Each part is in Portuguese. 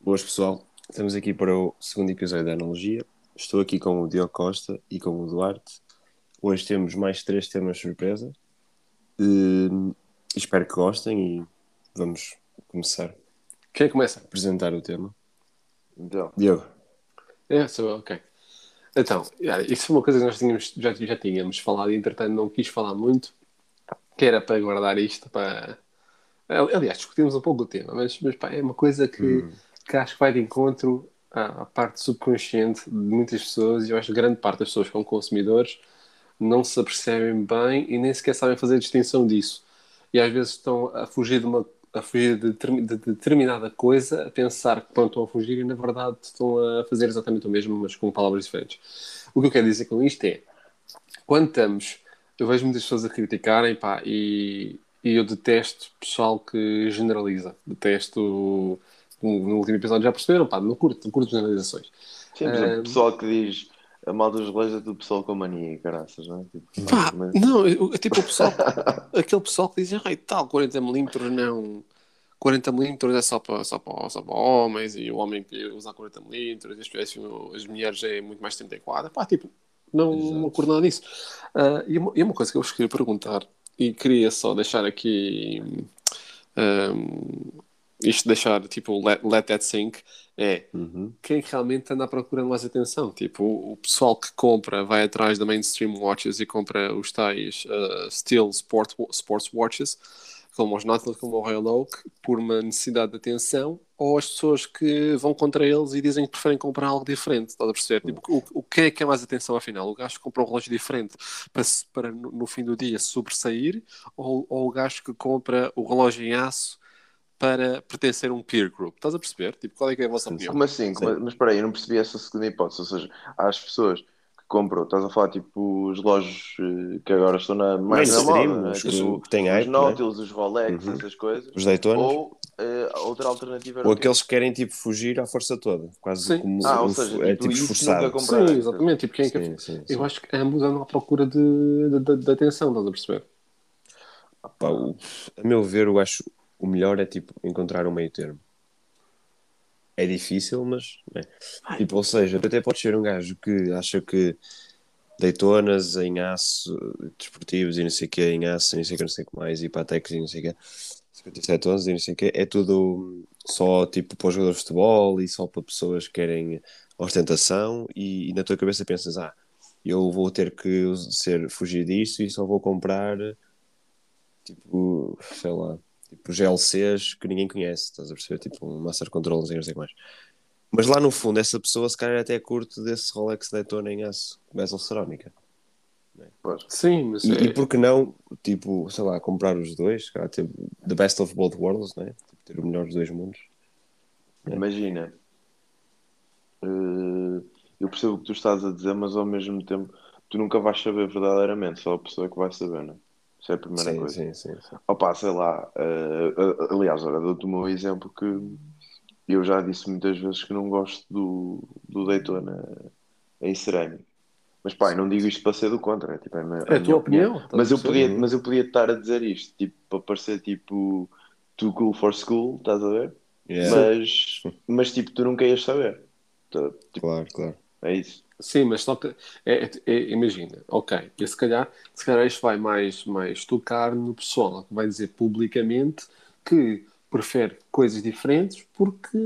Boas pessoal, estamos aqui para o segundo episódio da Analogia. Estou aqui com o Diogo Costa e com o Duarte. Hoje temos mais três temas surpresa. Uh, espero que gostem e vamos começar Quem começa? a apresentar o tema. Então, Diogo, É, sou eu, ok. Então, isso foi uma coisa que nós tínhamos, já, já tínhamos falado e entretanto não quis falar muito, que era para guardar isto para. Aliás, discutimos um pouco o tema, mas, mas pá, é uma coisa que, que acho que vai de encontro à, à parte subconsciente de muitas pessoas e eu acho que grande parte das pessoas que são consumidores não se apercebem bem e nem sequer sabem fazer distinção disso. E às vezes estão a fugir de uma a fugir de, de determinada coisa, a pensar que estão a fugir e na verdade estão a fazer exatamente o mesmo, mas com palavras diferentes. O que eu quero dizer com isto é, quando estamos, eu vejo muitas pessoas a criticarem, pá, e, e eu detesto pessoal que generaliza. Detesto, no, no último episódio já perceberam, pá, não curto, não curto generalizações. sim, por exemplo, Ah, o pessoal que diz a mal dos relógios é do pessoal com mania caraças, não é? Tipo, Pá, mas- não, eu- tipo o pessoal, aquele pessoal que diz, ai tal, 40mm não, 40mm é só para, só, para, só para homens e o homem que usa 40mm, as, as, as mulheres é muito mais 34, pá, tipo, não, não acordo nada disso. Ah, e, uma, e uma coisa que eu vos queria perguntar, e queria só deixar aqui, ahm, isto deixar, tipo, let, let that sink, é, uhum. quem é realmente anda à procura de mais atenção. Tipo, o, o pessoal que compra vai atrás da mainstream watches e compra os tais uh, Steel sport, Sports Watches, como os Nautilus, como o Royal Oak, por uma necessidade de atenção, ou as pessoas que vão contra eles e dizem que preferem comprar algo diferente. Estás a perceber? Tipo, o, o que é que é mais atenção afinal? O gajo que compra um relógio diferente para, para no, no fim do dia sobressair, ou, ou o gajo que compra o relógio em aço para pertencer a um peer group? Estás a perceber? Tipo, qual é que é a vossa opinião? Como assim? Como- Mas espera aí, eu não percebi essa segunda hipótese. Ou seja, há as pessoas que compram, estás a falar tipo os relógios eh, que agora estão na, mais na moda, né? os que- tipo, que têm os hype, Nautilus, os Rolex, Uhum. essas coisas. os Daytonas. Ou a outra alternativa Ou aqueles que querem tipo fugir à força toda, quase Sim. como Ah, ou um- seja, é tipo, tipo isso esforçado. nunca comprar. Sim, exatamente. Tipo, quem é Sim, sim, sim. Eu acho que ambos andam à procura de, de, de- de atenção, estás a perceber? Pá, o- a meu ver, eu acho o melhor é tipo encontrar um meio termo. É difícil, mas né? tipo, ou seja, até podes ser um gajo que acha que Daytonas em aço, desportivos e não sei o que, em aço, e não sei o que, não sei o que mais, e Patecos e não sei o que, 57 11 e não sei o que, é tudo só tipo para os jogadores de futebol e só para pessoas que querem ostentação e, e na tua cabeça pensas, ah, eu vou ter que ser, fugir disso e só vou comprar tipo, sei lá, tipo GLCs que ninguém conhece, estás a perceber? Tipo um Master Control, não sei, não sei mais. Mas lá no fundo, essa pessoa se calhar até curte desse Rolex Daytona em aço, bezel cerámica. Pois. Sim, mas E, é- e por que não, tipo, sei lá, comprar os dois, calhar ter the best of both worlds, né? Tipo, ter o melhor dos dois mundos. É. Imagina, eh, eu percebo o que tu estás a dizer, mas ao mesmo tempo tu nunca vais saber verdadeiramente, só a pessoa que vai saber, não é? Isso é a primeira Sim, coisa. sim, sim, sim. Opa, sei lá, eh, aliás, olha, dou-te o meu exemplo que eu já disse muitas vezes que não gosto do, do Daytona em cerâmico. Mas pá, eu não digo isto para ser do contra, é, tipo, é a, minha- é a tua opinião. a Mas eu, podia, mas eu podia estar a dizer isto, tipo, para parecer tipo too cool for school, estás a ver? Yeah, Mas, mas tipo, tu nunca ias saber. Tá, tipo, claro, claro. é isso. Sim, mas só que é, é- é- imagina, ok, e se calhar, se calhar isto vai mais, mais tocar no pessoal que vai dizer publicamente que prefere coisas diferentes porque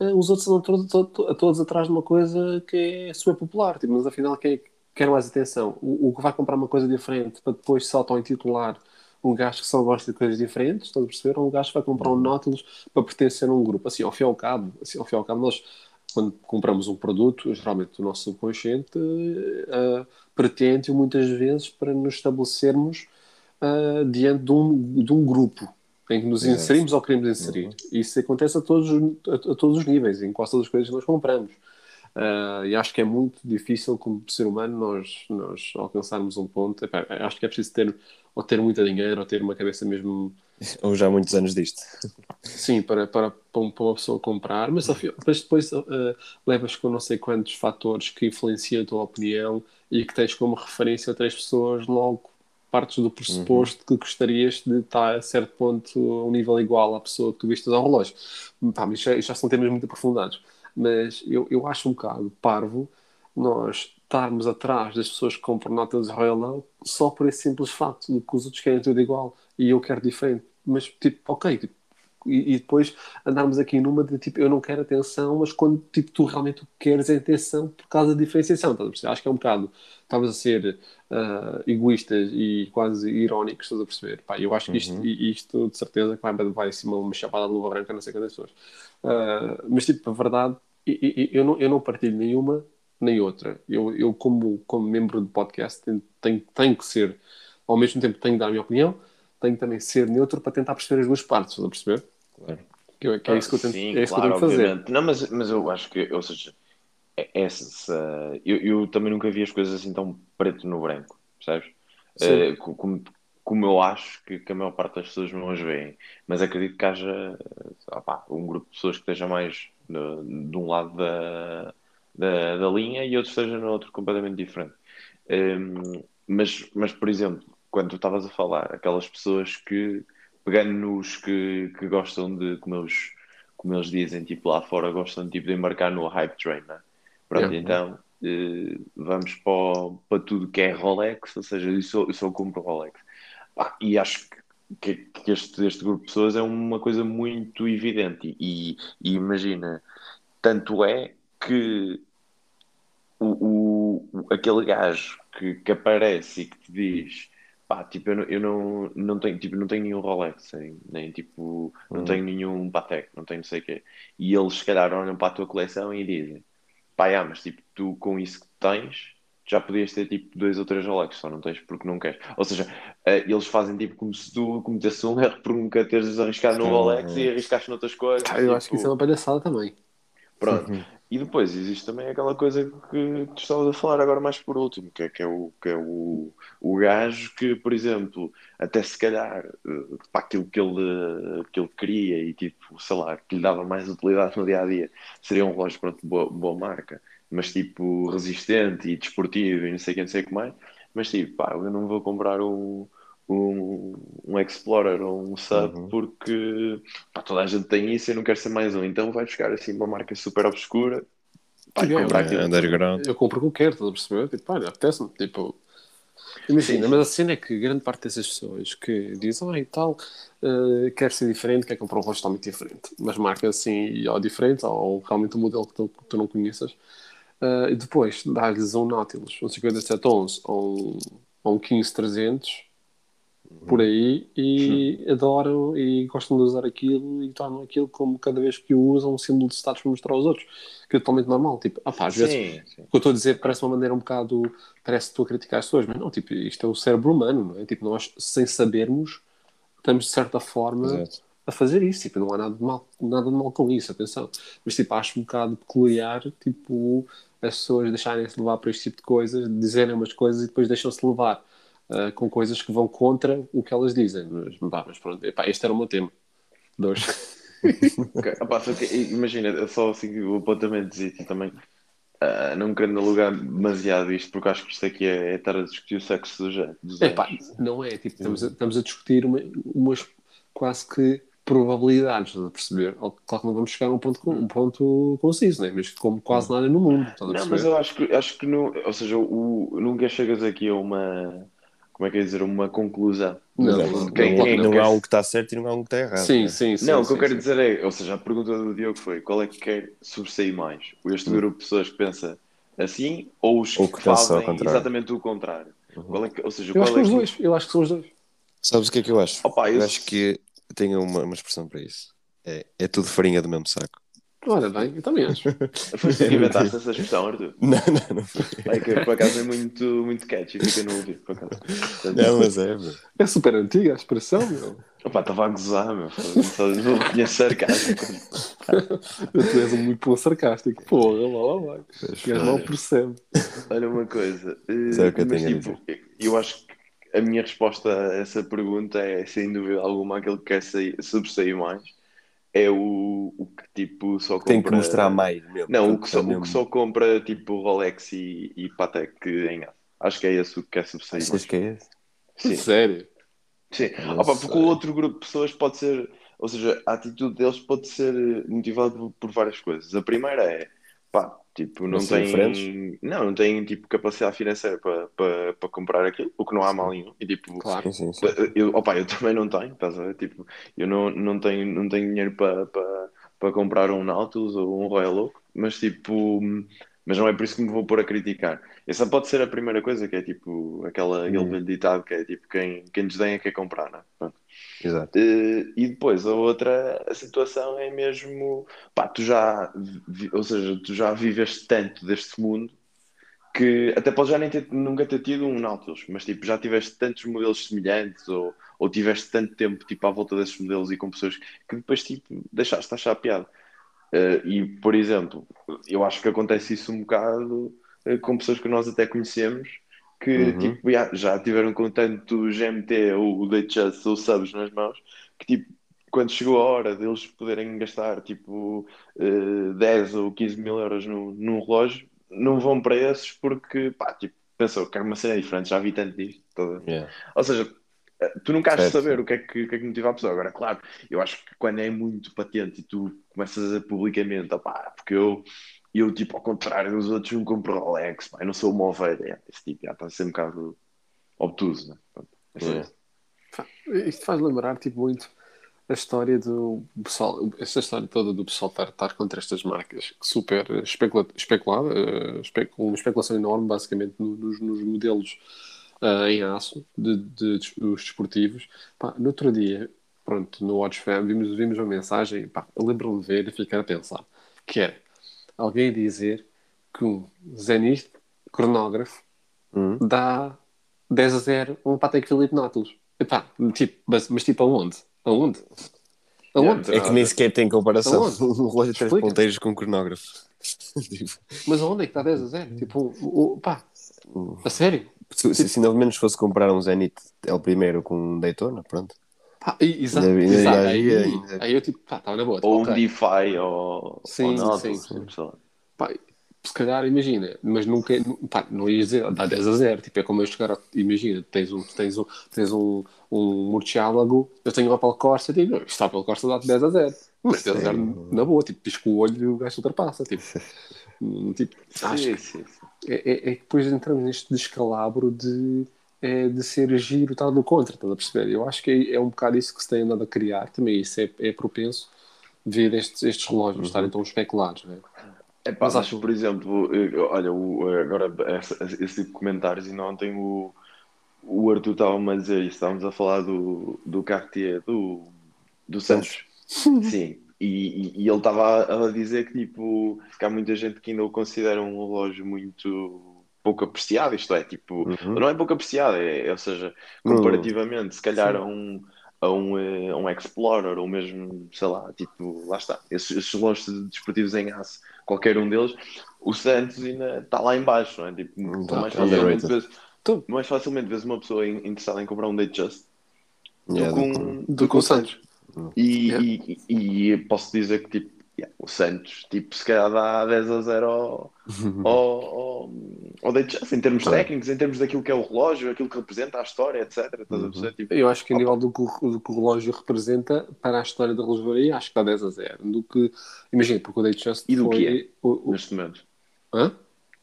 eh, os outros andam todos, todos, todos atrás de uma coisa que é super popular, tipo, mas afinal quem é que quer mais atenção? O, o que vai comprar uma coisa diferente para depois se auto-intitular um gajo que só gosta de coisas diferentes, estás a perceber? Ou um gajo que vai comprar um Nautilus para pertencer a um grupo. Assim, ao fim e ao cabo, assim, ao fim e ao cabo, nós quando compramos um produto, geralmente o nosso subconsciente uh, pretende muitas vezes para nos estabelecermos uh, diante de um, de um grupo em que nos inserimos ou queremos inserir. Isso acontece a todos, os- a, a todos os níveis, em quase todas as coisas que nós compramos. Uh, e acho que é muito difícil, como ser humano, nós, nós alcançarmos um ponto. Epá, acho que é preciso ter ou ter muito dinheiro ou ter uma cabeça mesmo Ou já há muitos anos disto. Sim, para, para, para um- uma pessoa comprar, mas, mas depois uh, levas com não sei quantos fatores que influenciam a tua opinião e que tens como referência três pessoas, logo partes do pressuposto que gostarias de estar a certo ponto a um nível igual à pessoa que tu vistas ao relógio. Pá, mas já, já são temas muito aprofundados. Mas eu, eu acho um bocado parvo nós estarmos atrás das pessoas que compram notas de Royal só por esse simples facto de que os outros querem tudo igual e eu quero diferente. Mas, tipo, ok, tipo, e, e, depois andarmos aqui numa de tipo, eu não quero atenção, mas quando tipo, tu realmente queres é atenção por causa da diferenciação. Estás a Acho que é um bocado, estavas a ser uh, egoístas e quase irónicos, estás a perceber? Pá, eu acho que isto, uhum. isto de certeza que vai, vai assim uma, uma chapada de luva branca, não sei quantas pessoas. Uh, mas tipo, a verdade, eu, eu, não, eu não partilho nenhuma nem outra. Eu, eu como, como membro do podcast, tenho, tenho, tenho que ser, ao mesmo tempo, tenho que dar a minha opinião, tenho também ser neutro para tentar perceber as duas partes, estás a perceber? Claro. Que, que é isso que eu tento, Sim, é isso claro, que eu tento fazer. Não, mas, mas eu acho que, ou seja, é essa, eu, eu também nunca vi as coisas assim tão preto no branco, percebes? Uh, como, como eu acho que, que, a maior parte das pessoas não as veem, mas acredito que haja opa, um grupo de pessoas que esteja mais de, de um lado da, da, da, linha e outro esteja no outro completamente diferente. Um, ehm, mas, mas, por exemplo, quando tu estavas a falar, aquelas pessoas que pegando nos que, que gostam de, como eles, como eles dizem, tipo lá fora, gostam tipo, de embarcar no hype train, né? Pronto, yeah. então eh, vamos para, para tudo que é Rolex, ou seja, eu só, eu só compro Rolex. Ah, e acho que, que este, este grupo de pessoas é uma coisa muito evidente. E, e imagina, tanto é que o, o, aquele gajo que, que aparece e que te diz Pá, tipo, eu não, eu não, não, tenho, tipo, não tenho nenhum Rolex, nem, nem tipo, não hum. tenho nenhum Patek, não tenho não sei o quê. E eles, se calhar, olham para a tua coleção e dizem: pá, mas tipo, tu com isso que tens, já podias ter tipo dois ou três Rolex, só não tens porque não queres. Ou seja, uh, eles fazem tipo como se tu cometesse um erro por nunca teres arriscado no Rolex e arriscaste noutras coisas. Ah, eu tipo... acho que isso é uma palhaçada também. Pronto. Uhum. E depois existe também aquela coisa que tu estavas a falar agora mais por último, que é, que é, o, que é o, o gajo que, por exemplo, até se calhar eh, para aquilo que ele, que ele queria e tipo, sei lá, que lhe dava mais utilidade no dia a dia, seria um relógio pronto, boa, boa marca, mas tipo resistente e desportivo e não sei o que, não sei o que mais. Mas tipo, pá, eu não vou comprar um, um, um Explorer ou um Sub uhum. porque pá, toda a gente tem isso e eu não quero ser mais um. Então vai buscar assim uma marca super obscura. Pá, é, é, underground. Eu compro o que eu quero, estás a perceber? Tipo, olha, apetece-me. Tipo, Imagina, mas a cena é que grande parte dessas pessoas que dizem, ah, e tal, uh, quer ser diferente, quer comprar um rosto totalmente diferente, mas marca assim, ou diferente, ou realmente um modelo que tu, que tu não conheças, uh, e depois dá-lhes um Nautilus, um 5711 ou um, ou um 15300, por aí e Sim. adoram e gostam de usar aquilo e tornam aquilo como cada vez que o usam um símbolo de status para mostrar aos outros que é totalmente normal tipo, pá, às sim, vezes sim. o que eu estou a dizer parece uma maneira um bocado parece que estou a criticar as pessoas mas não, tipo, isto é o cérebro humano não é? tipo, nós sem sabermos estamos de certa forma Exato. a fazer isso, tipo, não há nada de mal nada de mal com isso, atenção mas tipo, acho um bocado peculiar tipo, as pessoas deixarem-se levar para este tipo de coisas dizerem umas coisas e depois deixam-se levar uh, com coisas que vão contra o que elas dizem. Mas, pá, mas pronto, epá, este era o meu tema. Dois. okay. Epá, que, imagina, só assim o apontamento de também. Uh, não querendo alugar demasiado isto, porque acho que isto aqui é, é estar a discutir o sexo dos do Epá, não é, tipo, estamos a, estamos a discutir uma, umas quase que probabilidades, estás a perceber? Claro que não vamos chegar a um ponto, um ponto conciso, né? mas como quase nada no mundo. não, mas eu acho que, acho que não, ou seja, o, nunca chegas aqui a uma como é que é dizer, uma conclusão. Não, não, quem, quem, não, há um que está certo e não há um que está errado. Sim, né? sim, sim. Não, sim, o que eu quero dizer é, ou seja, a pergunta do Diogo foi qual é que quer sobressair mais? Este hum. grupo de pessoas que pensa assim ou os ou que, que fazem exatamente o contrário? Uhum. Qual é que, ou seja, eu acho que é os dois, eu acho que são os dois. Sabes o que é que eu acho? Opa, eu, eu acho que tenho uma, uma expressão para isso. É, é tudo farinha do mesmo saco. Olha bem, eu também acho. Foi tu que inventaste essa expressão, Arthur? Não, não, não foi. É que por acaso é muito, muito catchy, fica no ouvido, por acaso. Não, mas é, meu. É super antiga a expressão, meu. Opa, estava a gozar, meu. Não reconheço sarcástico. tu és um muito bom sarcástico. Porra, lá, lá vai. O gajo mal percebe. Olha uma coisa. Sabe o que eu tenho tipo, a dizer? Eu acho que a minha resposta a essa pergunta é, sem dúvida alguma, aquele que quer sair, sobressair mais é o, o que tipo só compra... Tem que mostrar mais mesmo. Não, o que, só, o que só compra tipo Rolex e, e Patek em aço. Acho que é esse o que quer subsair. Achas que é esse? Sim, Sério? sim. Opa, porque o outro grupo de pessoas pode ser, ou seja, a atitude deles pode ser motivada por, por várias coisas. A primeira é, pá, tipo, não tem, diferentes? não, não tem tipo capacidade financeira para, para, para comprar aquilo, o que não há mal nenhum. E tipo, Claro. Sim, sim, sim. eu, opa, eu também não tenho, estás a ver? Tipo, eu não, não tenho, não tenho dinheiro para, para, para comprar um Nautilus ou um Royal Oak, mas tipo, mas não é por isso que me vou pôr a criticar. Essa pode ser a primeira coisa, que é tipo aquela, aquele Hum. velho ditado que é tipo quem, quem desdenha quer comprar, não é? Pronto. Exato. Eh, E depois a outra a situação é mesmo, pá, tu já, vi- ou seja, tu já viveste tanto deste mundo que até podes já nem ter, nunca ter tido um Nautilus, mas tipo, já tiveste tantos modelos semelhantes ou, ou tiveste tanto tempo tipo, à volta desses modelos e com pessoas que depois tipo, deixaste de achar piada. Eh, e, por exemplo, eu acho que acontece isso um bocado eh, com pessoas que nós até conhecemos que Uhum. tipo, já, já tiveram com tanto GMT ou o Datejust ou subs nas mãos que tipo, quando chegou a hora deles poderem gastar tipo eh, 10 ou 15 mil euros num, num relógio, não vão para esses porque pá, tipo, pensou, quero uma cena diferente, já vi tanto disto. Yeah. Ou seja, tu nunca has de saber o que é que, o que é que motiva a pessoa. Agora, claro, eu acho que quando é muito patente e tu começas a dizer publicamente, opá, porque eu, eu, tipo, ao contrário dos outros, não compro Rolex, pá, eu não sou uma ovelha. Esse tipo, já está a ser um bocado obtuso, né? Pronto, é. Pá, Isto faz lembrar tipo, muito a história do pessoal, esta história toda do pessoal estar, estar contra estas marcas, que super especula, especulada, eh, uma especulação enorme, basicamente, no- nos, nos modelos eh, em aço de, de, des- dos desportivos. Pá, no outro dia, pronto, no WatchFam, vimos, vimos uma mensagem, pá, lembro-me de ver e ficar a pensar, que era alguém dizer que um Zenith cronógrafo Hum. dá 10 a 0 a um Patek Philippe Nautilus. Epá, tipo, mas, mas tipo aonde? Aonde? Aonde? É que nem sequer tem comparação. Aonde? Um relógio de três ponteiros com um cronógrafo. Tipo, Mas aonde é que está 10 a 0? Tipo, o, o- pá, a sério? se, se, se ainda ao menos fosse comprar um Zenith, é o primeiro com um Daytona, pronto. E- exato, Ainda- ainda exato. havia, Aí, ainda- aí eu tipo, pá, estava na boa. Ou um DeFi ou, Sim, ou Nautilus, sim. lá. Pá, se calhar, imagina, mas nunca, pá, não ia dizer, dá 10 a 0, tipo, é como eu chegar, a- imagina, tens um, tens um, tens um, um Murciélago, eu tenho um Opel Corsa, tipo, não, isto Opel Corsa dá 10 a 0, mas 10 a 0 na boa, tipo, pisco o olho e o gajo ultrapassa, tipo, Hum, tipo, acho Sim, que sim, sim. é, é, é que depois entramos neste descalabro de, é, de ser giro estar no contra, estás a perceber? Eu acho que é, é um bocado isso que se tem andado a criar, também isso é, é propenso ver estes, estes relógios estarem tão especulados, não é? É pá, Mas acho- por exemplo, olha, o- agora essa- esse tipo de comentários, e ontem o, o Arthur estava-me a dizer isso, estávamos a falar do, do Cartier, do, do Santos. Sim, e, e- e ele estava a, a dizer que, tipo, que há muita gente que ainda o considera um relógio muito pouco apreciado, isto é, tipo, Uhum. não é pouco apreciado, é, ou seja, comparativamente, se calhar a um, a um, eh, a um Explorer, ou mesmo, sei lá, tipo, lá está, esses, esses relógios desportivos em aço, qualquer um deles, o Santos ainda está lá em baixo, não é? Tipo, Tá, mais facilmente vês, mais facilmente vês uma pessoa in- interessada em comprar um Datejust Yeah, do que do- um, Do que o Santos. e, Yeah. e, e- e posso dizer que tipo, yeah, o Santos tipo, se calhar dá 10 a 0 ao, ao, ao, ao Datejust, em termos Claro. técnicos, em termos daquilo que é o relógio, aquilo que representa a história, etc. Estás a perceber? Tipo, Eu acho que a nível do que, o, do que o relógio representa para a história da relojoaria, acho que dá 10 a 0. Do que, imagina, porque o Datejust E do foi... que é? O, o, neste momento. hã?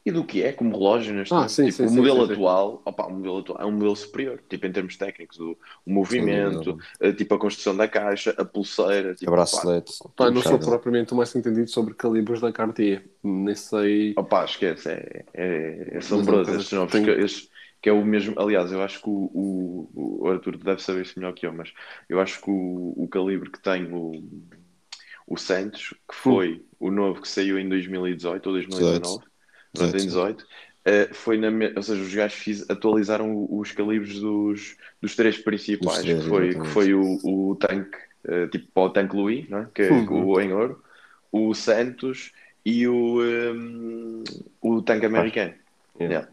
E do que é como relógio neste Ah, momento? sim, Tipo, sim, o modelo sim, sim. atual, opa, o modelo atual é um modelo superior, tipo em termos técnicos, o, o movimento, dúvida. eh, tipo a construção da caixa, a pulseira, A tipo, pá, bracelete. Não sou propriamente o mais entendido sobre calibres da Cartier. Nem sei... Opa, esquece, é, é, é assombroso é, estes novos, tenho- que, estes- que é o mesmo, aliás, eu acho que o, o, o Arthur deve saber isso melhor que eu, mas eu acho que o, o calibre que tem o, o Santos, que foi o novo que saiu em 2018 ou 2019, portanto, em 18, eh, foi na, me- ou seja, os gajos fiz- atualizaram os calibres dos, dos três principais, três, que foi, que foi o, o tanque, eh, tipo para o tanque Louis, não é? que é Uhum. o em ouro, o Santos e o, ehm, o tanque americano. Yeah. Yeah.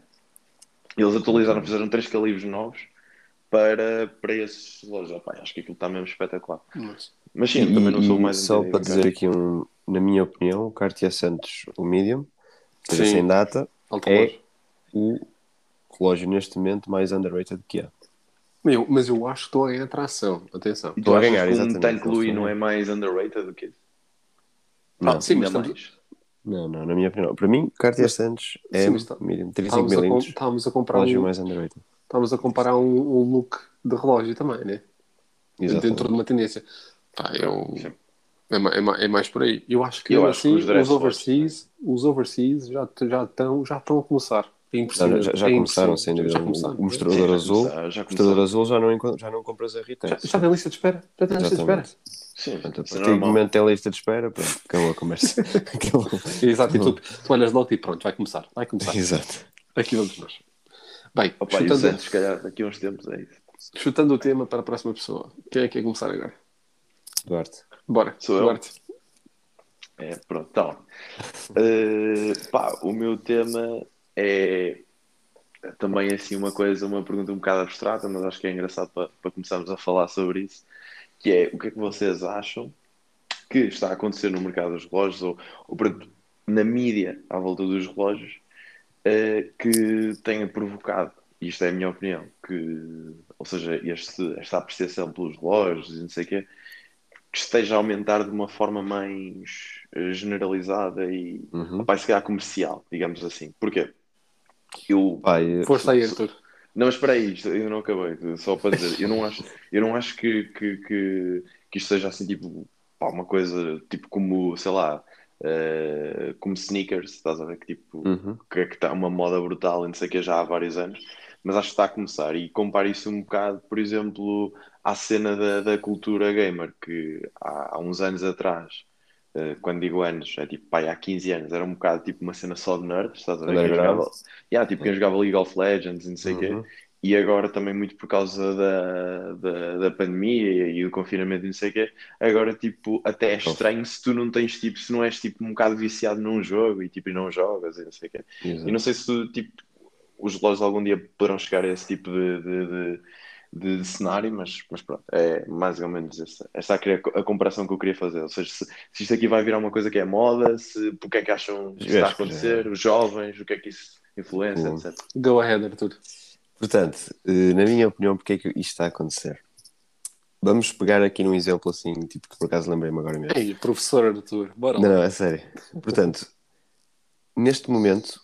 Eles atualizaram, fizeram três calibres novos para, para esses. Opá, acho que aquilo está mesmo espetacular. Mas- Mas sim, E- também não sou mais Só para dizer aqui, um, na minha opinião, o Cartier Santos, o Medium, seja Sim. sem data, Alto É. relógio. o relógio neste momento mais underrated que é. Meu, mas eu acho que estou em atração. Atenção. Estou a ganhar, que um exatamente, Tank Louis a não é mais underrated do que isso? Não, Ah, sim, mas estamos, mais? não, não, na minha opinião. Para mim, Cartier Santos é sim, está- medium, 35 estávamos, a, com- milímetros, estávamos a comprar relógio um, mais underrated. estávamos a comparar um, um look de relógio também, né? Exatamente. Dentro de uma tendência. Pá, eu, Sim. É, é, é mais por aí. Eu acho que, Eu acho que assim, os os overseas, os overseas já, já, estão, já estão a começar. É Já, já, já é começaram, sem dúvida. Já O- mostrador Sim, já azul, começaram, já o mostrador azul já não, já não compras a Já, Ritex. já tem lista de espera. Já tem lista de espera. Sim, Portanto, a é partir do momento tem a lista de espera, pronto, acabou a conversa. acabou. Exato, e tu, tu olhas logo e pronto, vai começar. Vai começar. Exato. Aqui vamos nós. Bem, Opa, chutando, Santos, se calhar, daqui a uns tempos é isso. chutando o tema para a próxima pessoa. Quem é que quer começar agora? Duarte. Bora. Sou eu? É, pronto, então. Eh, pá, o meu tema é também assim uma coisa, uma pergunta um bocado abstrata, mas acho que é engraçado para, para começarmos a falar sobre isso, que é o que é que vocês acham que está a acontecer no mercado dos relógios ou, ou na mídia à volta dos relógios eh, que tenha provocado, isto é a minha opinião, que, ou seja, este, esta apreciação pelos relógios e não sei o quê, que esteja a aumentar de uma forma mais eh, generalizada e Uhum. vai se calhar comercial, digamos assim. Porquê? Eu, Pai, Força aí, Arthur. não, mas espera aí, eu não acabei, só para dizer, eu não acho, eu não acho que, que, que, que isto seja assim, tipo, pá, uma coisa, tipo, como, sei lá, eh, como sneakers, estás a ver, que tipo, Uhum. que é que está uma moda brutal e não sei o que já há vários anos, mas acho que está a começar e comparo isso um bocado, por exemplo, à cena da, da cultura gamer, que há, há uns anos atrás, eh, quando digo anos, é tipo, pai, há 15 anos, era um bocado tipo uma cena só de nerds, estás a ver? Quem jogava, yeah, tipo, quem jogava League of Legends e não sei o quê. Uhum. E agora também muito por causa da, da, da pandemia e do confinamento e não sei o quê, agora tipo, até é estranho se tu não tens tipo, se não és tipo um bocado viciado num jogo e tipo e não jogas e não sei o quê. Exato. E não sei se tu, tipo, os relógios algum dia poderão chegar a esse tipo de, de, de, de- de cenário, mas, mas pronto, é mais ou menos essa, essa a, a comparação que eu queria fazer. Ou seja, se, se isto aqui vai virar uma coisa que é moda, se, porque é que acham que isso está a acontecer, os jovens, o que é que isso influencia, Bom. etc. Go ahead, Arthur. Portanto, eh, na minha opinião, porque é que isto está a acontecer? Vamos pegar aqui num exemplo assim, tipo que por acaso lembrei-me agora mesmo. Ei, professor Arthur, bora Não, lá. não, é sério. Portanto, neste momento,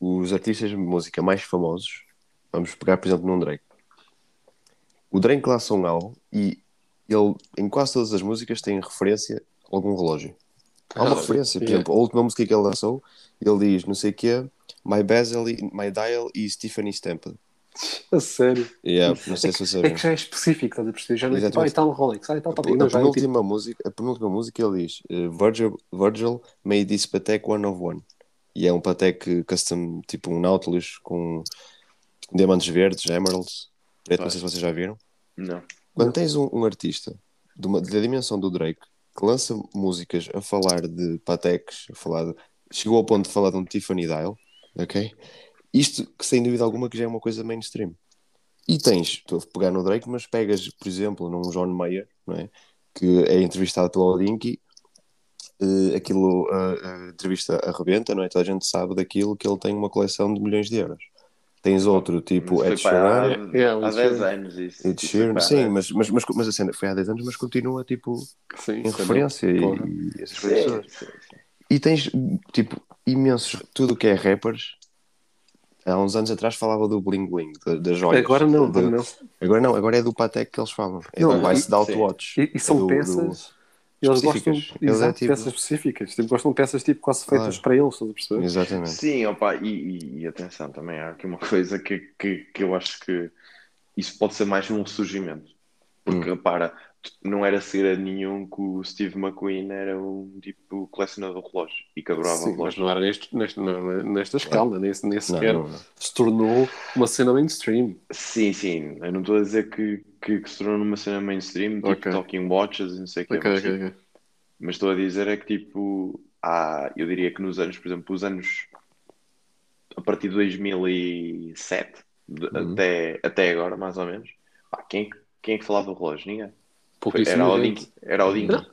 os artistas de música mais famosos, vamos pegar, por exemplo, num Drake. O Drake lança um álbum e ele, em quase todas as músicas, tem referência a algum relógio. Há uma Ah, referência, por yeah. exemplo, a última música que ele lançou, ele diz, não sei o quê, My Bezel, e- My Dial e Stephanie Stamped. A sério. Yeah, não sei se você É que já é específico, estás a perceber? Já não é tipo, ah, e tal Rolex, ah, e tal Patek. A Não, é tipo, penúltima, música, a penúltima música ele diz eh, Virgil, Virgil made this Patek one of one. E é um Patek custom, tipo um Nautilus com diamantes verdes, emeralds, preto, não sei se vocês já viram. Não. Quando tens um, um artista de uma- da dimensão do Drake que lança músicas a falar de Pateks, a falar de- chegou ao ponto de falar de um Tiffany Dial, ok? Isto que sem dúvida alguma que já é uma coisa mainstream. E tens, estou a pegar no Drake, mas pegas, por exemplo, num John Mayer, não é? que é entrevistado pelo Odinky, eh, aquilo, a, a entrevista arrebenta, não é? Toda a gente sabe daquilo que ele tem uma coleção de milhões de euros. Tens outro, tipo Ed foi para há, Sheeran, o há Ed 10 Sheeran. anos isso. Ed Sheeran, sim, 10. mas, mas, mas, mas a cena foi há 10 anos, mas continua tipo sim, em é referência e, e essas coisas Sim, sim. E tens tipo imensos, tudo o que é rappers. Há uns anos atrás falava do bling bling, da- das joias. Agora não, Do- agora não. Agora não, agora é do Patek que eles falam. É Não, do Vice e- da sim. Outwatch. E, e são É do- peças. Eles gostam. Eles é tipo- peças específicas. Tipo, gostam de peças tipo quase feitas Claro. para eles, estás a perceber? Exatamente. Sim, opa, e, e- e atenção, também há aqui uma coisa que, que, que eu acho que isso pode ser mais um ressurgimento. Porque, repara, não era segredo nenhum que o Steve McQueen era um tipo colecionador de relógios e que adorava Sim, mas relógios. não era neste, neste, não, nesta escala, nem, sequer se tornou uma cena mainstream. Sim, sim, eu não estou a dizer que, que, que se tornou numa cena mainstream, tipo Ok. Talking Watches e não sei o quê, Ok, mas, tipo, ok. mas estou a dizer é que tipo, há, eu diria que nos anos, por exemplo, os anos a partir de 2007 de- Uhum. até, até agora, mais ou menos, pá, quem, quem é que falava do relógio? Ninguém. Foi- Pouquíssima Era o. Odin, era Odin. Não.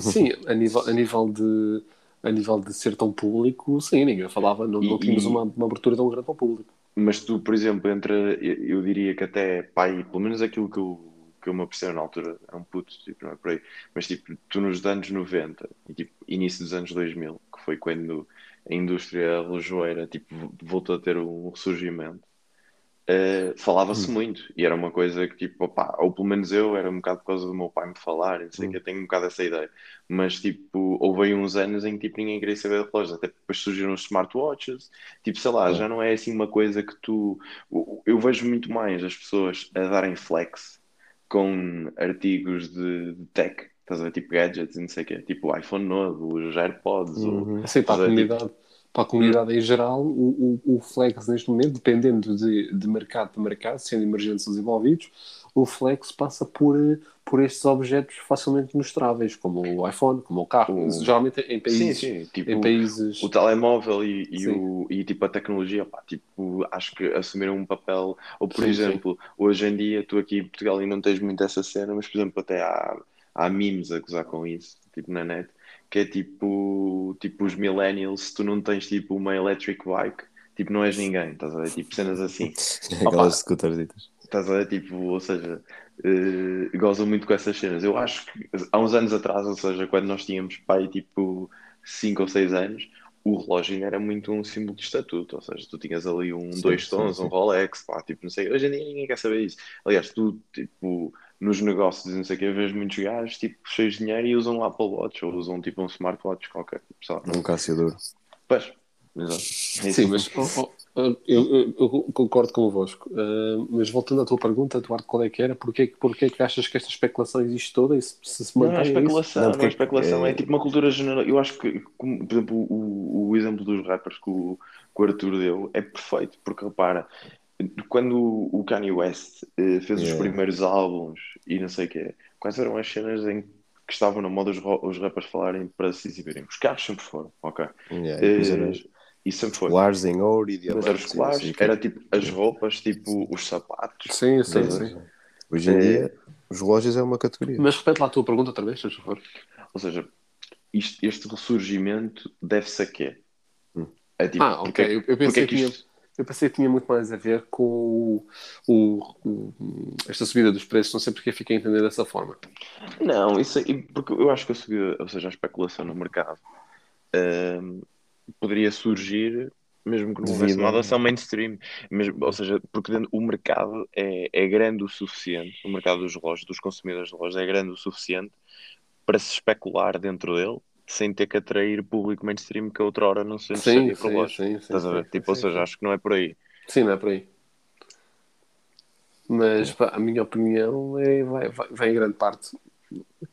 Sim, a nível, a nível de a nível de ser tão público, sim, ninguém falava, não, não E- tínhamos e- uma, uma abertura tão grande para o público. Mas tu, por exemplo, entre, eu, diria que até, pai, pelo menos aquilo que eu, que eu me apercebo na altura, é um puto, tipo, não é por aí, mas tipo, tu nos anos 90 e tipo, início dos anos 2000, que foi quando a indústria relojoeira tipo, voltou a ter um ressurgimento, Uh, falava-se Hum. muito e era uma coisa que tipo, opá, ou pelo menos eu, era um bocado por causa do meu pai me falar, não sei o que, Hum. eu tenho um bocado essa ideia, mas tipo, houve aí uns anos em que tipo, ninguém queria saber de relógios, até depois surgiram os smartwatches, tipo, sei lá, É. já não é assim uma coisa que tu, eu vejo muito mais as pessoas a darem flex com artigos de, de tech, estás a ver, tipo gadgets e não sei o quê, tipo o iPhone novo, os AirPods, ou, Uhum. Assim, para a tipo- comunidade, para a comunidade em geral, o, o, o Flex neste momento, dependendo de, de mercado para mercado, sendo emergentes ou desenvolvidos, o Flex passa por, por estes objetos facilmente mostráveis, como o iPhone, como o carro. O- Geralmente em sim, países, sim, tipo, em países o telemóvel e, e, Sim. o, e tipo a tecnologia, pá, tipo, acho que assumiram um papel, ou por Sim, exemplo, hoje em dia tu aqui em Portugal e não tens muito essa cena, mas por exemplo até há, há memes a gozar com isso, tipo na net, que é tipo, tipo os millennials, se tu não tens tipo uma electric bike, tipo não és ninguém, estás a ver? Tipo cenas assim. Aquelas scooterzitas. Estás a ver? Tipo, ou seja, eh, gozam muito com essas cenas. Eu acho que há uns anos atrás, ou seja, quando nós tínhamos pai tipo 5 ou 6 anos, o relógio ainda era muito um símbolo de estatuto. Ou seja, tu tinhas ali um Sim, dois sim, tons, sim. um Rolex, pá, tipo, não sei. Hoje em dia ninguém quer saber isso. Aliás, tu, tipo, nos negócios e não sei o que, vês muitos gajos, tipo, cheios de dinheiro e usam um Apple Watch ou usam tipo um smartwatch qualquer. Lá. Um Cassiador. Pois, exato. É Sim, mas oh, oh, oh, eu, eu- eu concordo convosco. Uh, mas voltando à tua pergunta, Eduardo, qual é que era? Porquê, porquê que achas que esta especulação existe toda e se se, se Não, não é mantém é isso? especulação, Não, não, porque é especulação, é- é tipo uma cultura geral. Eu acho que, como, por exemplo, o, o exemplo dos rappers que o, que o Arthur deu é perfeito, porque repara, quando o Kanye West eh, fez os Yeah. primeiros álbuns e não sei o quê, quais eram as cenas em que estavam na moda os, os rappers falarem para se exibirem? Os carros sempre foram, ok. Yeah, e era Eh, e sempre foi. colares em ouro e Mas diamantes. eram os e colares, sei era tipo as roupas, tipo os sapatos. Sim, sim, Estás a sim. Hoje em É. dia, os relógios é uma categoria. Mas repete lá a tua pergunta outra vez, se favor. Ou seja, isto- este ressurgimento deve-se a quê? Hum. É tipo, Ah, ok. porque- Eu, eu porque pensei é que tinha, isto- eu pensei que tinha muito mais a ver com o, o- o- esta subida dos preços. Não sei porque fiquei a entender dessa forma. Não, isso aí, porque eu acho que a subida, ou seja, a especulação no mercado hum, poderia surgir mesmo que não houvesse uma adoção mainstream. Mesmo, ou seja, porque dentro- o mercado é, é grande o suficiente, o mercado dos relógios, dos consumidores de relógios, é grande o suficiente para se especular dentro dele sem ter que atrair público mainstream que a outra hora não se Sim, por sim, sim, sim, Estás a ver? sim, Tipo, ou sim, seja, sim. acho que não é por aí. Sim, não é por aí. Mas pá, a minha opinião é, vai, vai, vai em grande parte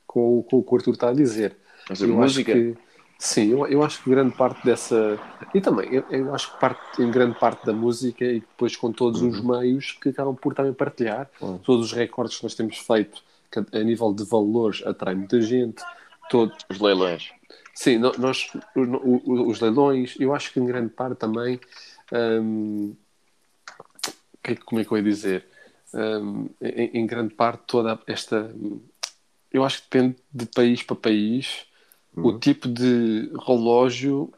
com, o- com o que o Arthur está a dizer. Ou seja, Eu música. acho que sim, eu, eu acho que grande parte dessa e também eu, eu acho que parte em grande parte da música e depois com todos os meios que acabam por também partilhar Uhum. todos os recordes que nós temos feito a a nível de valores atrai muita gente todo Os leilões. Sim nós os leilões eu acho que em grande parte também hum, como é que eu ia dizer? Hum, em, em grande parte toda esta eu acho que depende de país para país o tipo de relógio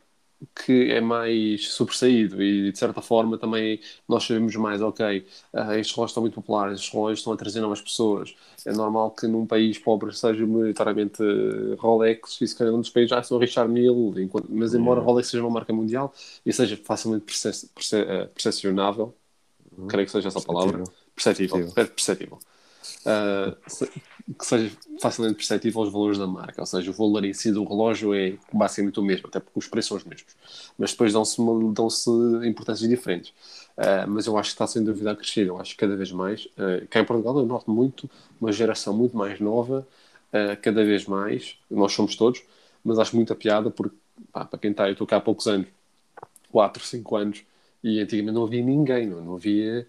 que é mais sobressaído e de certa forma também nós sabemos mais, ok, ah, estes relógios estão muito populares, estes relógios estão a trazer novas pessoas. É normal que num país pobre seja maioritariamente eh, Rolex e se calhar num dos países já são Richard Mille, enquanto- mas embora Rolex seja uma marca mundial e seja facilmente perce- perce- eh, percepcionável, creio que seja essa a palavra, perceptível, Perceptível. perceptível. Ah, que seja facilmente perceptível os valores da marca, ou seja, o valor em si do relógio é basicamente o mesmo, até porque os preços são os mesmos, mas depois dão-se dão-se importâncias diferentes. Ah, mas eu acho que está sem dúvida a crescer, eu acho que cada vez mais, ah, cá em Portugal eu noto muito uma geração muito mais nova, ah, cada vez mais, nós somos todos, mas acho muita piada porque, pá, para quem está, eu estou cá há poucos anos, 4, 5 anos, e antigamente não havia ninguém, não, não havia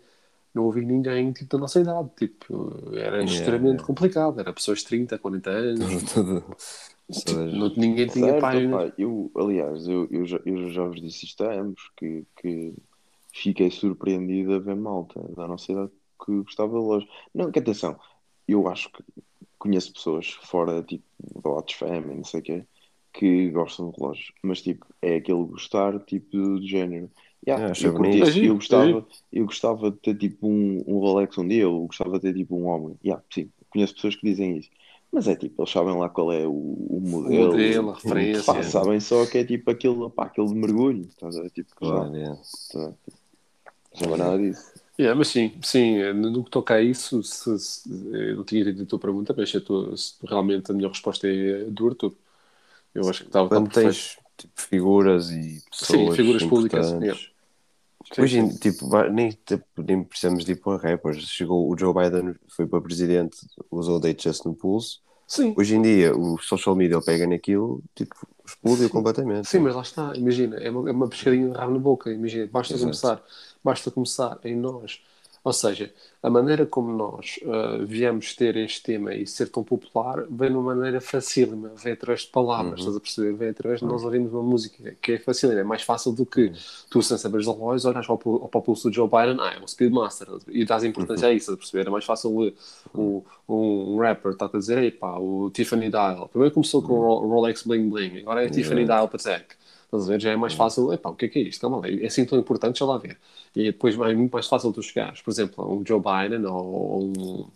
não havia ninguém tipo, da nossa idade. Tipo, era Yeah, extremamente yeah. complicado. Era pessoas de 30, 40 anos. Tudo. Tipo, não, ninguém tinha Certo, páginas. pá, eu, aliás, eu, eu, já, eu já vos disse isto a ambos, que, que fiquei surpreendido a ver malta da nossa idade que gostava de loja. Não, que atenção, eu acho que conheço pessoas fora, tipo, da Watch Family, não sei o quê, que gostam de relógios, mas, tipo, é aquele gostar, tipo, de género. Yeah, Eu achei eu, curti-. É eu é gostava, eu gostava de ter tipo um, um Rolex um dia, eu gostava de ter tipo um homem. Yeah, sim, conheço pessoas que dizem isso. Mas é tipo, eles sabem lá qual é o, o O modelo. modelo, a referência. Pá, sabem só que é tipo aquele, pá, aquele de mergulho. Estás a ver? Tipo, Claro, claro. é. Não sabia nada disso. Yeah, mas sim, sim, no que toca a isso, se, se- eu não tinha entendido a tua pergunta, mas se, a tua- se realmente a minha resposta é do Arthur. Eu acho que estava estava tens tipo, figuras e pessoas Sim, figuras públicas, importantes. Hoje em tipo, nem, tipo, nem precisamos de ir para rappers. Chegou o Joe Biden, foi para presidente, usou o Date Just no pulso. Sim, Hoje em dia, o social media pega naquilo, tipo, explodiu completamente. sim, mas lá está, imagina, é uma, é uma pescadinha de rabo na boca, imagina, basta Exato. começar, basta começar em nós. Ou seja, a maneira como nós ah, viemos ter este tema e ser tão popular vem de uma maneira facílima, vem através de palavras, Uhum. estás a perceber? Vem através de nós ouvirmos uma música, que é fácil, é mais fácil do que tu, sem saberes da voz, olhas para o, para o pulso do Joe Biden, ah, é um Speedmaster, e dás importância a isso, estás a perceber? É mais fácil uh, um, um rapper estar a dizer, ei pá, o Tiffany Dial, primeiro começou com o Ro- Rolex Bling Bling, agora é Tiffany Dial Patek. Estás a ver? Já é mais fácil. Epá, o que é que é isto? Calma lá, é assim tão importante, deixa lá ver. E depois é muito mais fácil tu chegares, por exemplo, a um Joe Biden ou, um,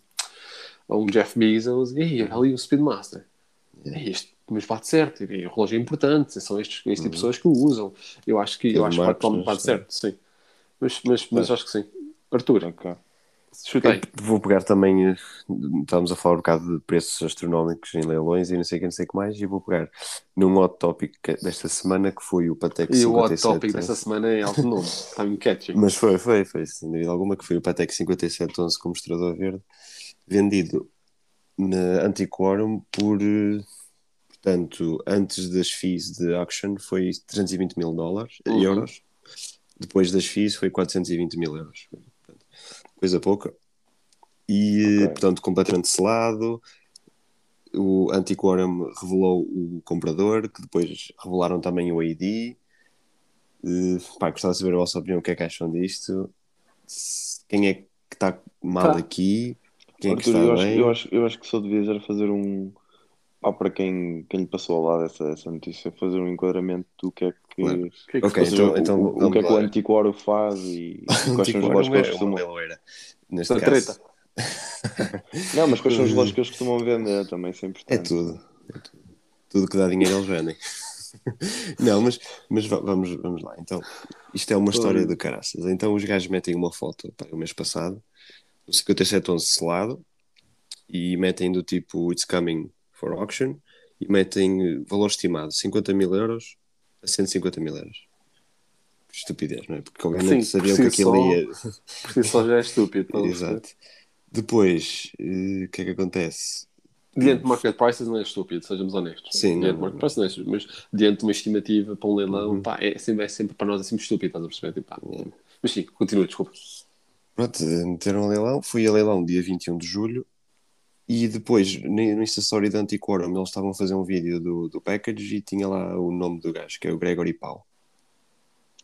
ou um Jeff Bezos, e aí, ali o Speedmaster. É isto, mas bate certo. E o relógio é importante, são estes, este tipo de pessoas que o usam. Eu acho que, eu acho que bate, bate certo, sim. Mas, mas, mas acho que sim. Arthur, Ok. Chutei. Vou pegar também, estávamos a falar um bocado de preços astronómicos em leilões e não sei o que, não sei o que mais, e vou pegar num hot topic desta semana que foi o Patek E o hot 57. topic desta semana é alto nome. Está-me catchy. Mas foi, foi, foi, sem dúvida alguma, que foi o Patek 5711 com mostrador verde, vendido na Antiquorum por, portanto, antes das fees de auction foi 320 mil dólares, Uhum. euros, depois das fees foi 420 mil euros, coisa pouca. E, eh, Ok. portanto, completamente selado. O Antiquorum revelou o comprador, que depois revelaram também o ID. Eh, pá, gostava de saber a vossa opinião, o que é que acham disto? Quem é que está mal Tá. aqui? Quem é que Arthur, está eu, acho, bem? eu, acho, eu acho que só devias era fazer um. Pá, para quem, quem lhe passou ao lado essa, essa notícia, fazer um enquadramento do que é que. Claro. O que é que Ok, ou seja, então- o- então o, o que é que o antiquário faz e, quais são os Antiquorum relógios que eles é uma costumam. leiloeira, neste Da caso. treta. Não, mas quais são os relógios que eles costumam vender também, isso é É tudo. É tudo. Tudo que dá dinheiro eles vendem. Não, mas, mas va- vamos, vamos lá. Então, isto é uma história de caraças. Então, os gajos metem uma foto pá, o mês passado, o 5711 selado, e metem do tipo It's coming for auction, e metem eh, valor estimado 50 mil euros a 150 mil euros. Estupidez, não é? Porque obviamente Sim, sabiam que por si aquilo só. ia. Por isso só já é estúpido. Exato. Depois, eh, o que é que acontece? Diante de market prices não é estúpido, sejamos honestos. Sim, diante não, de market não. prices não é estúpido, mas diante de uma estimativa para um leilão, Uhum. pá, é, sempre, é sempre para nós é sempre estúpido, estás a perceber? Tipo, pá. Mas sim, continua, desculpa. Pronto, meteram a leilão. Fui a leilão dia 21 de julho. E depois, no Story da Antiquorum, eles estavam a fazer um vídeo do, do package e tinha lá o nome do gajo, que é o Gregory Pau.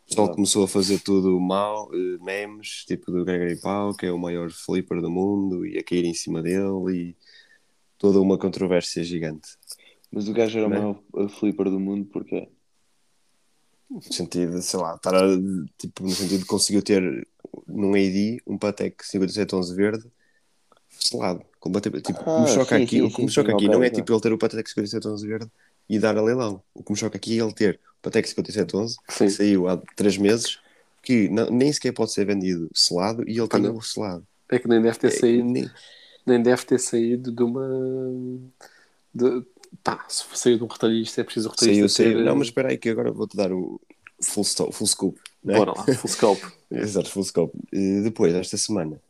O pessoal Exato. começou a fazer tudo mal, eh, memes, tipo do Gregory Pau, que é o maior flipper do mundo, e a cair em cima dele, e toda uma controvérsia gigante. Mas o gajo era o Né? maior flipper do mundo porque No sentido, sei lá, estar a, tipo, no sentido de conseguiu ter num AD um Patek 5711 verde selado, completamente. Tipo, o que me Ah, choca sim, aqui, sim, o que me choca sim, aqui ok, não é ok. tipo ele ter o Patek 5711 verde e dar a leilão. O que me choca aqui é ele ter o Patek 5711 Sim. que saiu há 3 meses que não- nem sequer pode ser vendido selado e ele Pá, tem o selado. É que nem deve ter É, saído, nem- nem deve ter saído de uma. De, pá, se saiu de um retalhista, é preciso o retalhista saiu, saiu. ter. Não, mas espera aí que agora vou-te dar o full, stop, full scoop. né? Bora lá, full scope. Exato, full scope. Depois, esta semana,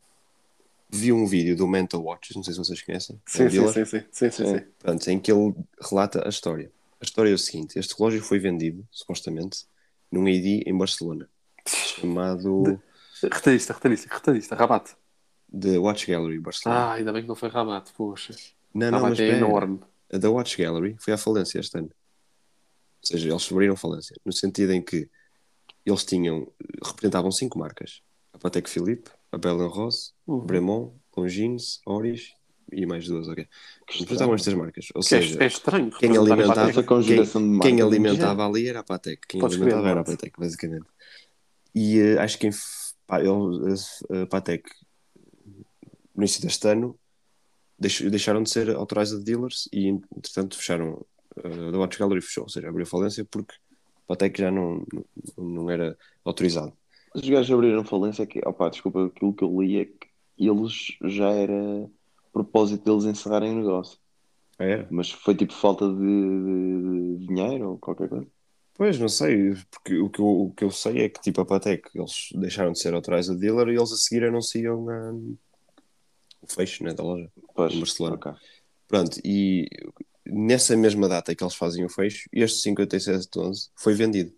vi um vídeo do Mental Watches, não sei se vocês conhecem. é Sim, um sim, sim, sim, sim, pronto, em que ele relata a história. A história é o seguinte: este relógio foi vendido, supostamente, num ID em Barcelona, chamado Retalhista, retalhista, retalhista, rabat. The Watch Gallery Barcelona. Ah, ainda bem que não foi rabat, poxa. não, não, mas é enorme. a da Watch Gallery foi à falência este ano. Ou seja, eles abriram falência, no sentido em que eles tinham, representavam cinco marcas: a Patek Philippe, a Bell Rose, Uhum. Bremont, Longines, Oris e mais duas, ok. Representavam estas marcas. Ou Que é, seja, é estranho. quem alimentava, quem, quem alimentava ali era a Patek. Quem Podes alimentava era a. Patek, basicamente. E eh, acho que em, f- pá, ele, a, a Patek, no início deste ano, deix- deixaram de ser authorized dealers e, entretanto, fecharam. Uh, a Watch Gallery fechou, ou seja, abriu falência porque a Patek já não, não, não era autorizado. Os gajos abriram falência que, opá, desculpa, aquilo que eu li é que eles já era propósito deles encerrarem o negócio. Era? Mas foi tipo falta de, de- de dinheiro ou qualquer coisa. Pois, não sei, porque o que, eu, o que eu sei é que tipo a Patek, eles deixaram de ser authorized dealer e eles a seguir anunciam o fecho né, da loja. Pois, Em Barcelona. ok. Pronto, e nessa mesma data que eles fazem o fecho, este 5711 foi vendido.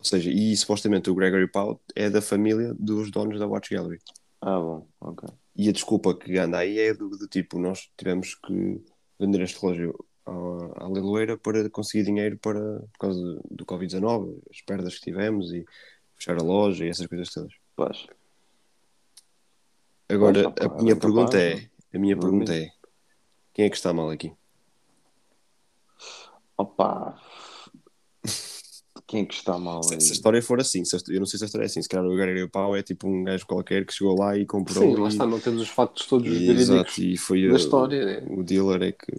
Ou seja, e supostamente o Gregory Powell é da família dos donos da Watch Gallery. Ah, bom, ok. E a desculpa que anda aí é do, do tipo, nós tivemos que vender este relógio à, à leiloeira para conseguir dinheiro para, por causa do, do Covid-19, as perdas que tivemos e fechar a loja e essas coisas todas. Pois. Agora, a minha é pergunta capaz, é, a minha pergunta é, quem é que está mal aqui? Opa. Quem é que está mal Se, aí? se a história for assim, se eu não sei se a história é assim, se calhar o Gregory Powell é tipo um gajo qualquer que chegou lá e comprou Sim, lá e, está, não temos os factos todos e- exato, e foi da o- história, né? o dealer é que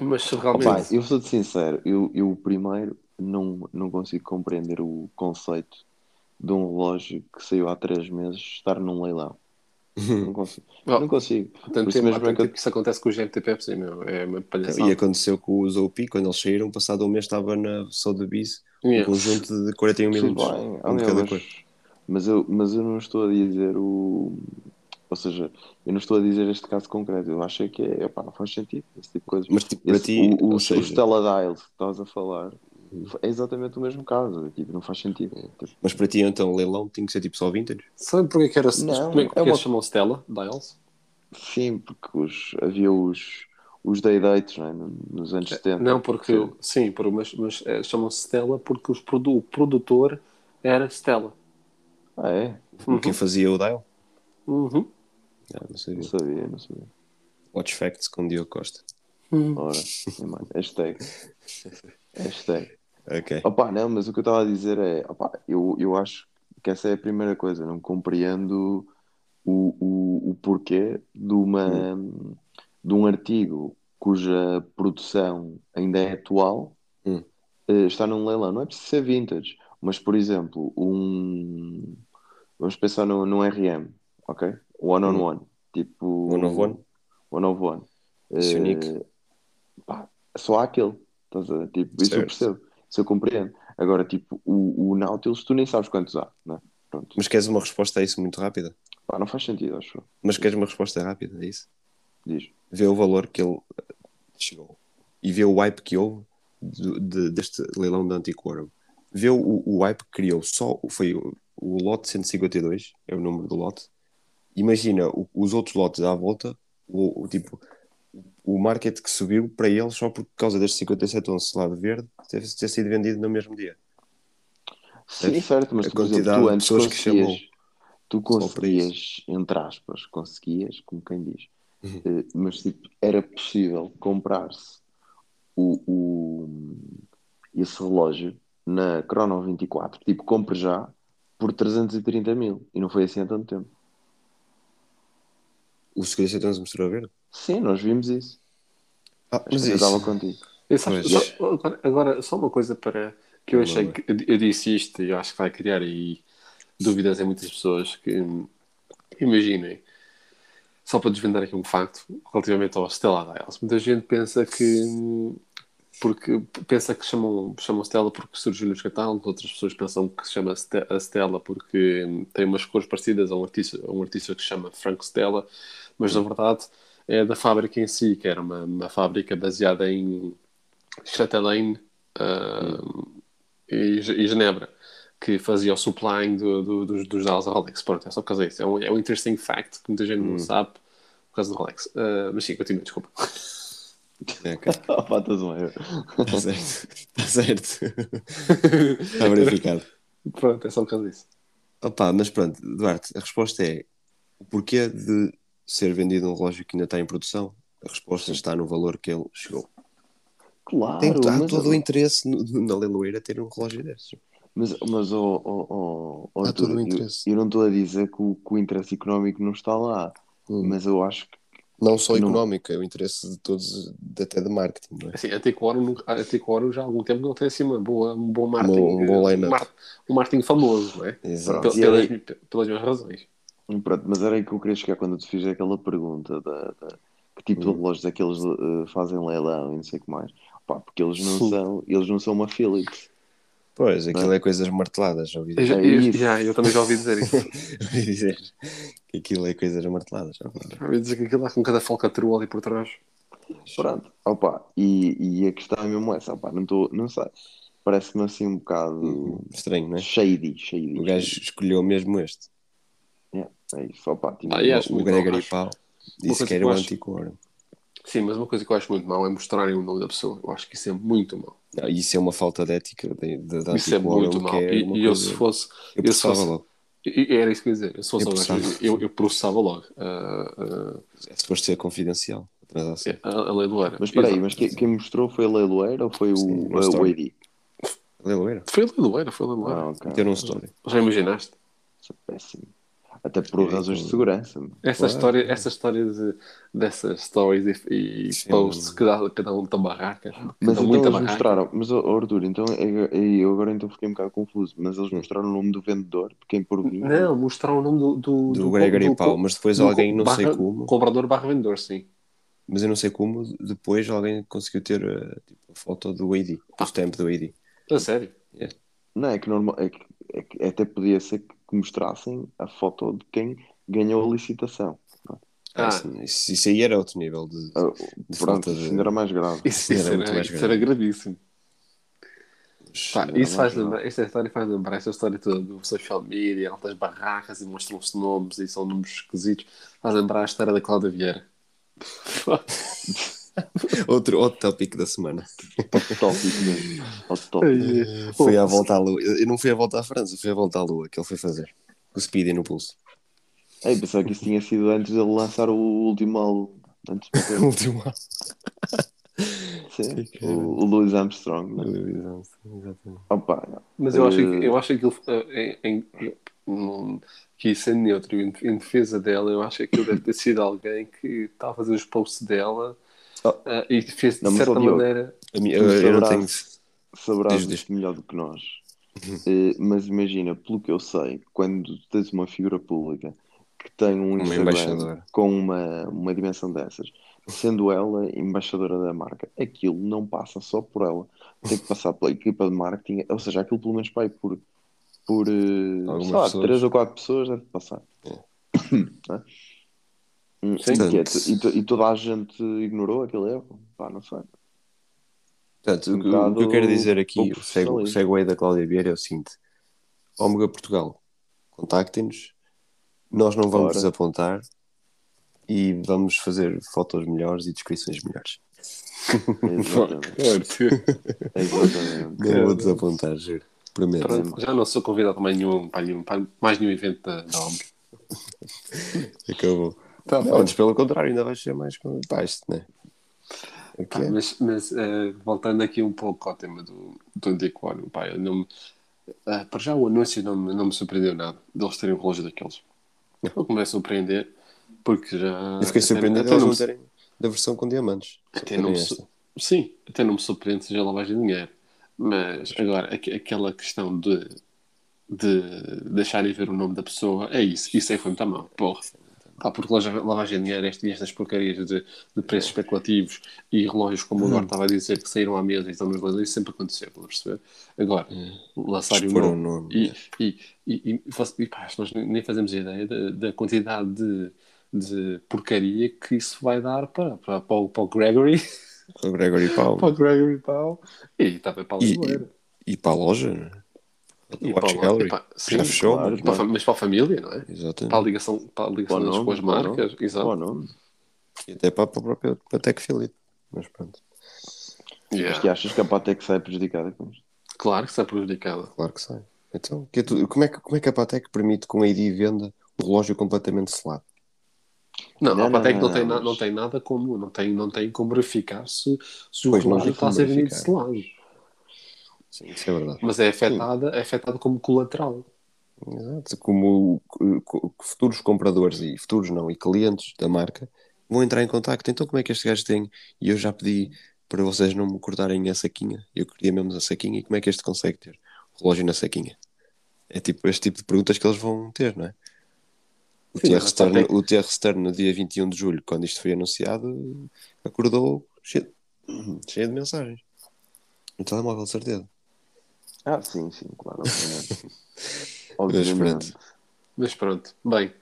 Mas se realmente. Opa, eu sou-te sincero, eu, eu primeiro não, não consigo compreender o conceito de um relógio que saiu há três meses estar num leilão. Não consigo. Oh, Não consigo. tanto tempo, há mesmo é que que isso acontece com os GMT Pepsi, meu. É uma palhaçada. E aconteceu com os OP, quando eles saíram, passado um mês estava na Sotheby's um Yeah. conjunto de 41 Tudo minutos. bem, um cada mas, cor. mas, eu, mas eu não estou a dizer o. Ou seja, eu não estou a dizer este caso concreto. Eu acho que é, opá, não faz sentido esse tipo de coisa. Mas tipo, para Esse- ti, o, Stella Dials que estás a falar é exatamente o mesmo caso. Tipo, não faz sentido. Tipo, mas para ti então leilão tinha que ser tipo só vintage? Sabe porquê que era. Não, como é, que é uma- chamam Stella? Dials? sim, porque os, havia os, os day dates não é? nos anos 70. Não, porque. Sim, por, mas, mas é, chamam-se Stella porque os produ- o produtor era Stella. Ah, é? Uhum. Quem fazia o dial? Uhum. Ah, não sabia. Não sabia, não sabia. Watch Facts com Diogo Costa. Ora, nem mais. hashtag. Hashtag. Ok. Opa, não, mas o que eu estava a dizer é, opa, eu, eu acho que essa é a primeira coisa, não compreendo o, o, o porquê de uma de um artigo cuja produção ainda é atual Hum. eh, está num leilão. Não é preciso ser vintage, mas por exemplo, um vamos pensar no, no RM, ok? One on Hum. one, tipo One of one? One of one. It's Eh, unique. pá, só há aquele. Estás a, tipo, isso eu percebo, isso eu compreendo. Agora, tipo, o, o Nautilus, tu nem sabes quantos há, não é? Pronto. Mas queres uma resposta a isso muito rápida? Pá, não faz sentido, acho. Mas queres uma resposta rápida a isso? Diz. Vê o valor que ele eh, chegou e vê o wipe que houve do- de- deste leilão da Antiquorum. Vê o, o wipe que criou só, foi o, o lote 152, é o número do lote. Imagina o- os outros lotes à volta, o, o tipo, o market que subiu para eles só por causa deste 57 11 lado verde ter, ter sido vendido no mesmo dia. Sim, É, certo, mas a tu, por exemplo, quantidade tu de pessoas que chamou tu conseguias, entre aspas, conseguias, como quem diz, Uhum. eh, mas tipo, era possível comprar-se o, o, esse relógio na Chrono 24, tipo, compre já por 330 mil, e não foi assim há tanto tempo. O 57 11 mostrou a verde. Sim, nós vimos isso. Ah, mas que eu isso, estava contigo. Eu sabes- só- agora, agora, só uma coisa para que eu achei lá. que eu, eu disse isto e eu acho que vai criar aí dúvidas em muitas pessoas que imaginem, só para desvendar aqui um facto relativamente ao Stella Dials, muita gente pensa que porque pensa que chamam, chamam Stella porque surgiu nos catálogos, outras pessoas pensam que se chama a Stella porque tem umas cores parecidas a um artista, a um artista que se chama Frank Stella, mas na verdade é da fábrica em si, que era uma, uma fábrica baseada em Chatelaine uh, e, e Genebra, que fazia o supplying do, do- dos, dos dials da Rolex. Pronto, é só por causa disso. É um, é um interesting fact que muita gente não sabe por causa do Rolex. Uh, mas sim, continua, desculpa. É, ok. Pá, estás bem. Está certo. Está certo. Está verificado. Pronto, é só por causa disso. Opa, mas pronto, Duarte, a resposta é o porquê de ser vendido um relógio que ainda está em produção? A resposta está no valor que ele chegou. Claro, Tem, há todo o interesse no- na leiloeira ter um relógio desses. Mas, mas oh, oh, oh, oh, Há Arthur, todo o eu, interesse. eu não estou a dizer que o, que o interesse económico não está lá, Hum. mas eu acho que Não só Não. económico, é o interesse de todos, de- até de marketing, não é? Assim, a T4 nunca- a T4 já há algum tempo não tem assim uma boa, um bom marketing. Um bom line-up. mar- um marketing famoso, não é? Exato. Pel- Pelas, aí- pelas mesmas razões. Pronto, mas era aí que eu queria chegar quando eu te fiz aquela pergunta da, da- que tipo de Hum. relógios é que eles eh, fazem leilão e não sei o que mais. Pá, porque eles não Sim. são, eles não são uma Philips. Pois, aquilo é coisas marteladas, já ouvi Eu, já- É eu- isso. já, eu também já ouvi dizer isso. ouvi dizer que aquilo é coisas marteladas. já ouvi. Já ouvi dizer que aquilo lá com cada falcatrua ali por trás. Pronto, opa, e, e a questão é mesmo essa, opa, não estou, não sei. Parece-me assim um bocado Estranho, não é? shady, shady. O gajo escolheu mesmo este. Yeah, é isso, opa, tinha Ah, acho O Gregory. Pau disse que era eu o antiquorum. Sim, mas uma coisa que eu acho muito mal é mostrarem o nome da pessoa. Eu acho que isso é muito mal. Não, isso é uma falta de ética de, de, de Isso é muito mal. é E, e eu, se fosse. Eu eu se processava fosse- logo. Era isso que eu ia dizer. Eu, se fosse Eu processava. eu, eu processava logo ah, ah, É suposto ser confidencial. a transação. a, a lei do era. Mas espera aí, mas quem, quem mostrou foi a Leiloeira ou foi Sim, o, a- o. AD? Leiloeira. Foi a lei do era, foi a lei do era. Ah, ok. Ter um story. Já imaginaste? Isso é péssimo. Até por É, razões de então- segurança. Essa Claro. história, essa história de, dessas stories e, e Sim. posts que dá, cada um tem barraca. Mas então muita eles barraca. mostraram, mas oh, Arthur, então é- é- eu agora então fiquei um bocado confuso, mas eles mostraram o nome do vendedor, de quem por vir. Não, mostrar o nome do, do, Do Gregory do- Pau, mas depois alguém, não sei barra- como, Comprador barra vendedor, sim. mas eu não sei como, depois alguém conseguiu ter eh, tipo, a foto do AD, o stamp do AD. A sério. Não, é que, normal, é que, é que até podia ser que mostrassem a foto de quem ganhou a licitação. Ah. Isso, isso, isso aí era outro nível de, Ah, de Pronto, falta de. isso ainda era mais grave. Isso, Era isso, muito era, mais isso grave. era gravíssimo. Pá, Era isso faz lembrar, esta história faz lembrar essa história toda do social media, altas barracas e mostram-se nomes e são nomes esquisitos. Faz lembrar a história da Cláudia Vieira. outro, outro tópico da semana. Hot topic mesmo. Hot topic. Foi à volta à lua. Eu não fui à volta à França, fui à volta à lua que ele foi fazer. O Speedy no pulso. Ei, pensava que isso tinha sido antes dele lançar o último álbum. Antes de O último Sim, Que o, o Louis Armstrong. Né? Exatamente. Opa, Mas eu acho que, Eh, eu acho que aquilo, eh, em, em, que isso é neutro. Em, em defesa dela, eu acho que aquilo deve ter sido alguém que está a fazer os posts dela Oh. eh, e fez de certa maneira. A Tu Eu, eu não sabrás- tenho. saberás Diz, diz. isto melhor do que nós. Eh, mas imagina, pelo que eu sei, quando tens uma figura pública que tem um Uma Instagram com uma, uma dimensão dessas, sendo ela embaixadora da marca, aquilo não passa só por ela, tem que passar pela equipa de marketing, ou seja, aquilo pelo menos vai por, por eh, lá, três ou quatro pessoas deve passar. É? Hum, Sim. e, é- toda a gente ignorou aquele erro? Pá, não sei. Portanto, Um o, que- o que eu quero dizer aqui, o segue- da Cláudia Vieira é o seguinte: Ômega Portugal, contactem-nos, nós não vamos Ora. desapontar e vamos fazer fotos melhores e descrições melhores. Exatamente. Exatamente. Não vou desapontar, juro. Prometo. Já não sou convidado para, nenhum, para, nenhum, para mais nenhum evento da, da. Acabou. Tá Não, antes pelo contrário, ainda vai ser mais né? Pá, é? mas mas eh, voltando aqui um pouco ao tema do, do antiquário, pá, eu não ah, para já o anúncio não me, não me surpreendeu nada deles terem um relógio daqueles. Eu começo a surpreender porque já. Eu fiquei surpreendido até eles não terem da versão com diamantes. Até não su- Sim, até não me surpreende seja lavagem de dinheiro. Mas agora, aqu- aquela questão de, de deixarem ver o nome da pessoa, é isso. Isso aí foi muito à mão. Porra. Pá, porque lavagem de dinheiro, este- estas porcarias de, de preços especulativos e relógios, como agora estava a dizer, que saíram à mesa e estão nos leilões, isso sempre aconteceu, estás a perceber? Agora, lançarem o Expor o nome. E, e, e, e, e pá, nós nem fazemos ideia da, da quantidade de, de porcaria que isso vai dar para, para, para, o, para o Gregory O Gregory Pau. para o Gregory Powell e também para a E- Limoeira. E para a loja, né? E Watch para, Gallery. e para, sim, Já fechou, claro, mas- para a mas para a família, não é? Para a Exatamente. ligação, para a ligação nome, com as marcas. nome. Exato. Nome. E até para, para a própria para a Tech Philip. Mas pronto, Yeah. Mas que achas que a Patek sai prejudicada com isto? Claro que está prejudicada. claro que sai. Então, que é tu- como, é que, como é que a Patek permite que um ID venda o relógio completamente selado? Não, Não, a Patek não, não, tem não, na- não tem nada como, não tem, não tem como verificar se, se o Pois, relógio está a ser vendido selado. Sim, isso é verdade. Mas é afetada, é afetada como colateral. Exato. Como co- futuros compradores e futuros não, e clientes da marca vão entrar em contacto. Então, como é que este gajo tem? E eu já pedi para vocês não me cortarem a saquinha. Eu queria mesmo a saquinha. E como é que este consegue ter o relógio na saquinha? É tipo este tipo de perguntas que eles vão ter, não é? O TR Stern, o TR Stern no dia 21 de julho, quando isto foi anunciado, acordou cheio, cheio de mensagens. No telemóvel, de certeza. Ah, sim, sim, claro. Mas Obviamente. pronto. Mas pronto. Bem,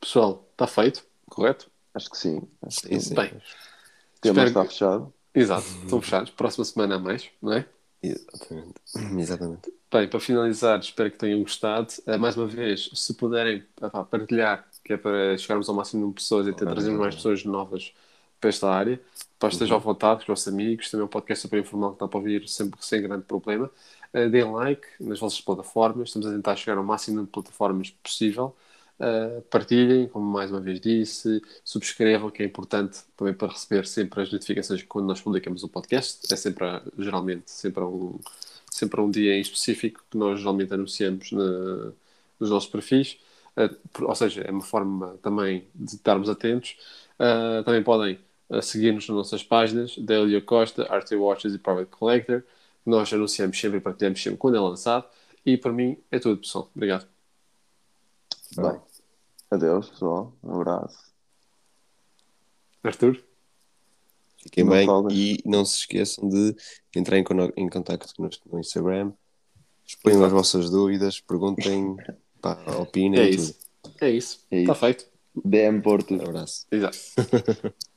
pessoal, está feito, correto? Acho que sim. Acho que Sim. Bem, O tema está que- fechado. exato, estão fechados. Próxima semana a mais, não é? Exatamente. Exatamente. Bem, para finalizar, espero que tenham gostado. Eh, mais uma vez, se puderem pá, partilhar, que é para chegarmos ao máximo de pessoas e ter, trazermos mais pessoas novas para esta área, para estejam à vontade, com os vossos amigos, também é um podcast super informal que dá para ouvir sempre sem grande problema. Deem like nas vossas plataformas, estamos a tentar chegar ao máximo de plataformas possível. Uh, partilhem, como mais uma vez disse, subscrevam, que é importante também para receber sempre as notificações quando nós publicamos o podcast. É sempre, a- geralmente, sempre a um, sempre um dia em específico que nós geralmente anunciamos na- nos nossos perfis. Uh, ou seja, é uma forma também de estarmos atentos. Uh, também podem seguir-nos nas nossas páginas, da Elia Costa, RT Watches e Private Collector. Nós anunciamos sempre e partilhamos sempre quando é lançado. E para mim é tudo, pessoal. Obrigado. Bem. Adeus, pessoal. Um abraço. Arthur? Fiquem bem e não se esqueçam de entrar em, em contato connosco no Instagram. Exponham as vossas dúvidas, perguntem, pá, opinem É e isso. É isso. É Está isso. feito. DM Porto. tudo. Um abraço. Exato.